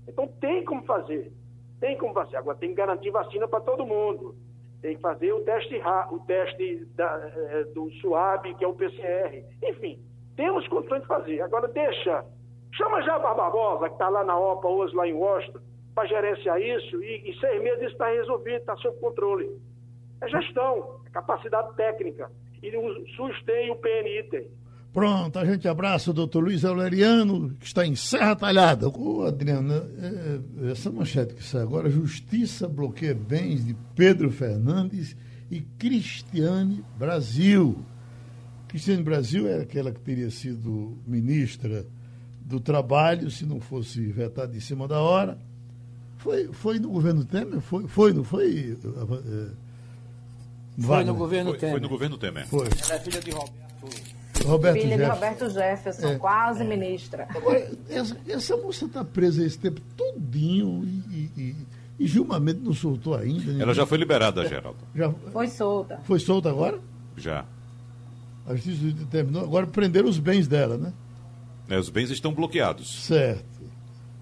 Então tem como fazer. Tem como fazer. Agora tem que garantir vacina para todo mundo. Tem que fazer o teste, o teste da, eh, do SUAB, que é o PCR. Enfim, temos condições de fazer. Agora deixa Chama já a Barbosa, que está lá na OPA hoje, lá em Washington, para gerenciar isso, e em seis meses isso está resolvido, está sob controle. É gestão, é capacidade técnica. E o SUS tem o PNI tem. Pronto, a gente abraça o doutor Luiz Aureliano, que está em Serra Talhada. Ô, Adriana, é, é, essa manchete que sai agora, Justiça bloqueia bens de Pedro Fernandes e Cristiane Brasil. Cristiane Brasil é aquela que teria sido ministra do trabalho, se não fosse vetado em cima da hora. Foi, foi no governo Temer? Foi, foi não foi? É, foi no governo foi, Temer. Foi no governo Temer. Foi. Ela é filha de Roberto. Roberto filha Jefferson. de Roberto Jefferson, é. quase é. ministra. Agora, essa, essa moça está presa esse tempo todinho e, e, e Gilmar Mendes não soltou ainda. Ela já foi liberada, Geraldo. Já, foi solta. Foi solta agora? Já. A justiça determinou, agora prenderam os bens dela, né? É, os bens estão bloqueados. Certo.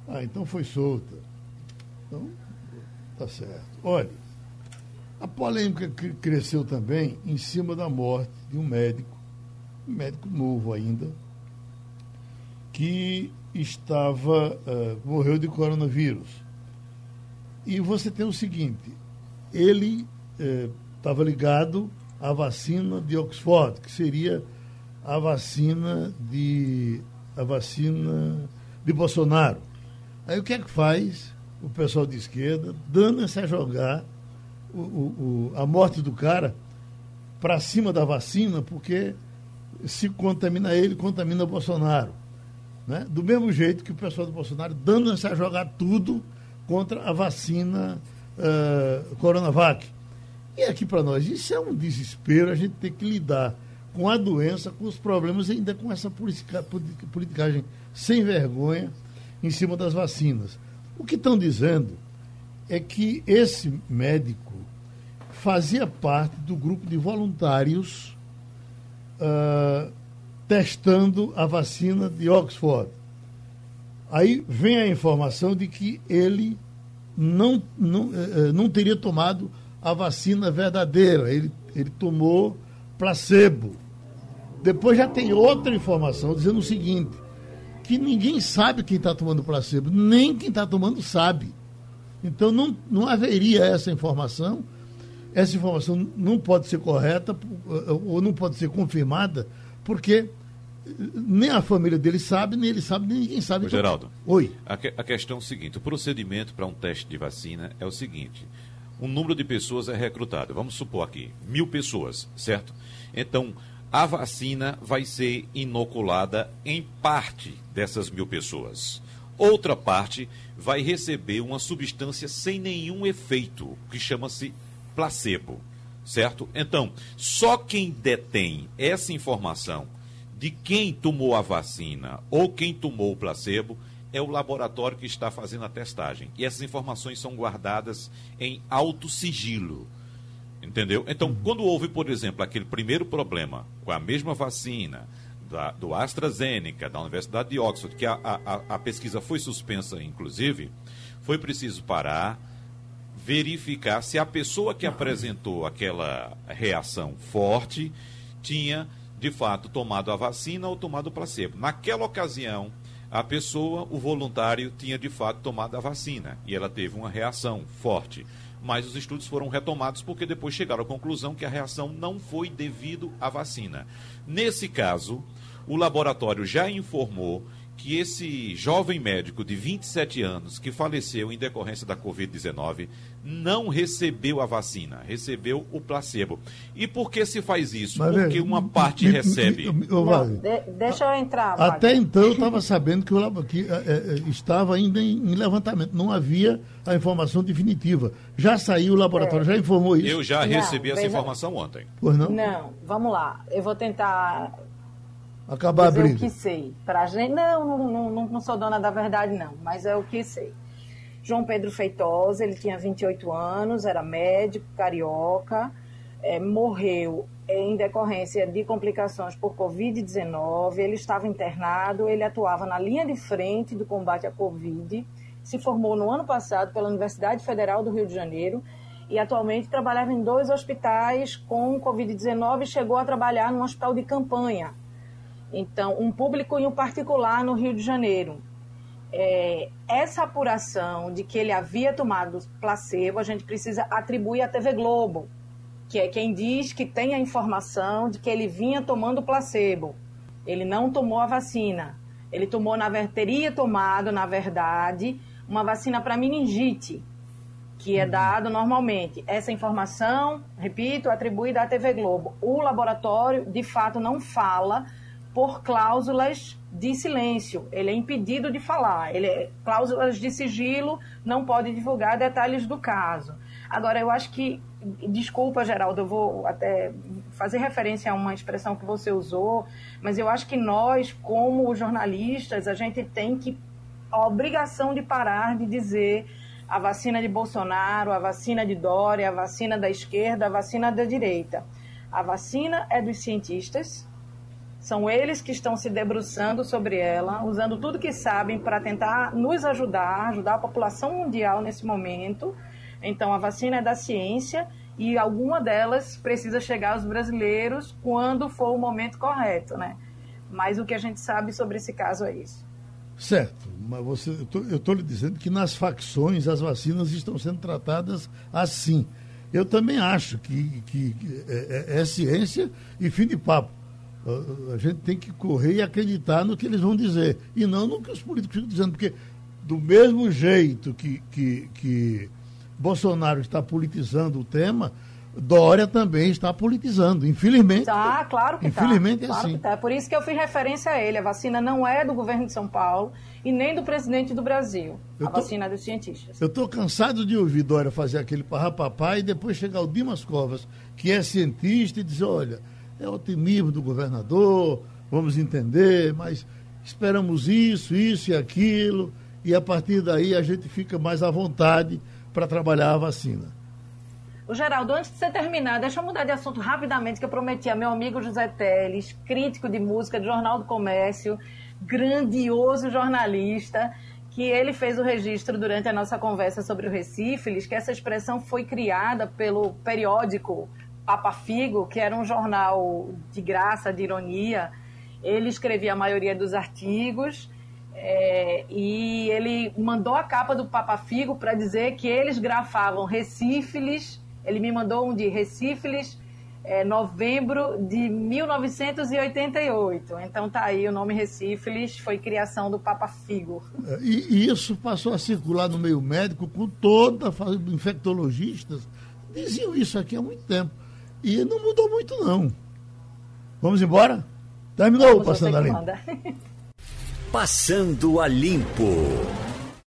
Ah, então foi solta. Então, tá certo. Olha, a polêmica cresceu também em cima da morte de um médico, um médico novo ainda, que estava, uh, morreu de coronavírus. E você tem o seguinte, ele estava uh, ligado à vacina de Oxford, que seria a vacina de a vacina de Bolsonaro. Aí o que é que faz o pessoal de esquerda? Dando-se a jogar o, o, a morte do cara para cima da vacina, porque se contamina ele, contamina Bolsonaro. Né? Do mesmo jeito que o pessoal do Bolsonaro dando-se a jogar tudo contra a vacina uh, Coronavac. E aqui para nós, isso é um desespero, a gente tem que lidar com a doença, com os problemas, ainda com essa politicagem sem vergonha em cima das vacinas. O que estão dizendo é que esse médico fazia parte do grupo de voluntários uh, testando a vacina de Oxford. Aí vem a informação de que ele não, não, uh, não teria tomado a vacina verdadeira, ele, ele tomou placebo. Depois já tem outra informação dizendo o seguinte: que ninguém sabe quem está tomando placebo, nem quem está tomando sabe. Então não, não haveria essa informação. Essa informação não pode ser correta ou não pode ser confirmada, porque nem a família dele sabe, nem ele sabe, nem ninguém sabe. Ô, então, Geraldo, oi. A, que, a questão é o seguinte: o procedimento para um teste de vacina é o seguinte: um número de pessoas é recrutado. Vamos supor aqui, mil pessoas, certo? Então, a vacina vai ser inoculada em parte dessas mil pessoas. Outra parte vai receber uma substância sem nenhum efeito, que chama-se placebo, certo? Então, só quem detém essa informação de quem tomou a vacina ou quem tomou o placebo é o laboratório que está fazendo a testagem. E essas informações são guardadas em alto sigilo. Entendeu? Então, quando houve, por exemplo, aquele primeiro problema com a mesma vacina da, do AstraZeneca, da Universidade de Oxford, que a, a, a pesquisa foi suspensa, inclusive, foi preciso parar, verificar se a pessoa que apresentou aquela reação forte tinha, de fato, tomado a vacina ou tomado o placebo. Naquela ocasião, a pessoa, o voluntário, tinha de fato tomado a vacina e ela teve uma reação forte mas os estudos foram retomados porque depois chegaram à conclusão que a reação não foi devido à vacina. Nesse caso, o laboratório já informou que esse jovem médico de 27 anos que faleceu em decorrência da Covid-19 não recebeu a vacina, recebeu o placebo. E por que se faz isso? Mas, Porque uma parte me, recebe. Me, me, não, de, deixa eu entrar. Até então eu estava sabendo que, o, que é, é, estava ainda em, em, levantamento, não havia a informação definitiva. Já saiu o laboratório, é. já informou isso. Eu já recebi não, essa informação ontem. Pois não? Não, vamos lá. Eu vou tentar Acabar dizer a briga. o que sei. Pra gente, não, não, não, não sou dona da verdade, não, mas é o que sei. João Pedro Feitosa, ele tinha 28 anos, era médico, carioca, é, morreu em decorrência de complicações por Covid-19. Ele estava internado, ele atuava na linha de frente do combate à Covid, se formou no ano passado pela Universidade Federal do Rio de Janeiro e atualmente trabalhava em dois hospitais com Covid-19 e chegou a trabalhar num hospital de campanha então, um público e um particular no Rio de Janeiro. É, essa apuração de que ele havia tomado placebo, a gente precisa atribuir à TV Globo, que é quem diz que tem a informação de que ele vinha tomando placebo. Ele não tomou a vacina. Ele tomou, na teria tomado, na verdade, uma vacina para meningite, que é dado normalmente. Essa informação, repito, atribuída à TV Globo. O laboratório, de fato, não fala por cláusulas de silêncio. Ele é impedido de falar. Ele é, cláusulas de sigilo, não pode divulgar detalhes do caso. Agora, eu acho que, desculpa, Geraldo, eu vou até fazer referência a uma expressão que você usou, mas eu acho que nós, como jornalistas, a gente tem que a obrigação de parar de dizer a vacina de Bolsonaro, a vacina de Dória, a vacina da esquerda, a vacina da direita A vacina é dos cientistas, são eles que estão se debruçando sobre ela, usando tudo que sabem para tentar nos ajudar, ajudar a população mundial nesse momento. Então, a vacina é da ciência e alguma delas precisa chegar aos brasileiros quando for o momento correto, né? Mas o que a gente sabe sobre esse caso é isso. Certo, mas você, eu estou lhe dizendo que nas facções as vacinas estão sendo tratadas assim. Eu também acho que, que, é, é, é, ciência e fim de papo. A, gente tem que correr e acreditar no que eles vão dizer, e não no que os políticos ficam dizendo, porque do mesmo jeito que, que, que Bolsonaro está politizando o tema, Dória também está politizando, infelizmente. Tá, claro que tá. Infelizmente tá. é assim. Tá. É por isso que eu fiz referência a ele. A vacina não é do governo de São Paulo e nem do presidente do Brasil. Eu a tô, vacina é dos cientistas. Eu estou cansado de ouvir Dória fazer aquele parrapapá e depois chegar o Dimas Covas, que é cientista, e dizer, olha, é otimismo do governador, vamos entender, mas esperamos isso, isso e aquilo, e a partir daí a gente fica mais à vontade para trabalhar a vacina. O Geraldo, antes de você terminar, deixa eu mudar de assunto rapidamente, que eu prometi a meu amigo José Teles, crítico de música do Jornal do Comércio, grandioso jornalista, que ele fez o registro durante a nossa conversa sobre o Recífilis, que essa expressão foi criada pelo periódico Papa Figo, que era um jornal de graça, de ironia. Ele escrevia a maioria dos artigos é, e ele mandou a capa do Papa Figo para dizer que eles grafavam Recífilis ele me mandou um de Recifes, é, novembro de 1988. Então tá aí o nome Recifes, foi criação do Papa Figo. É, e, e, isso passou a circular no meio médico com toda a infectologistas. Diziam isso aqui há muito tempo. E não mudou muito, não. Vamos embora? Terminou Vamos, Passando a Limpo. Passando a Limpo.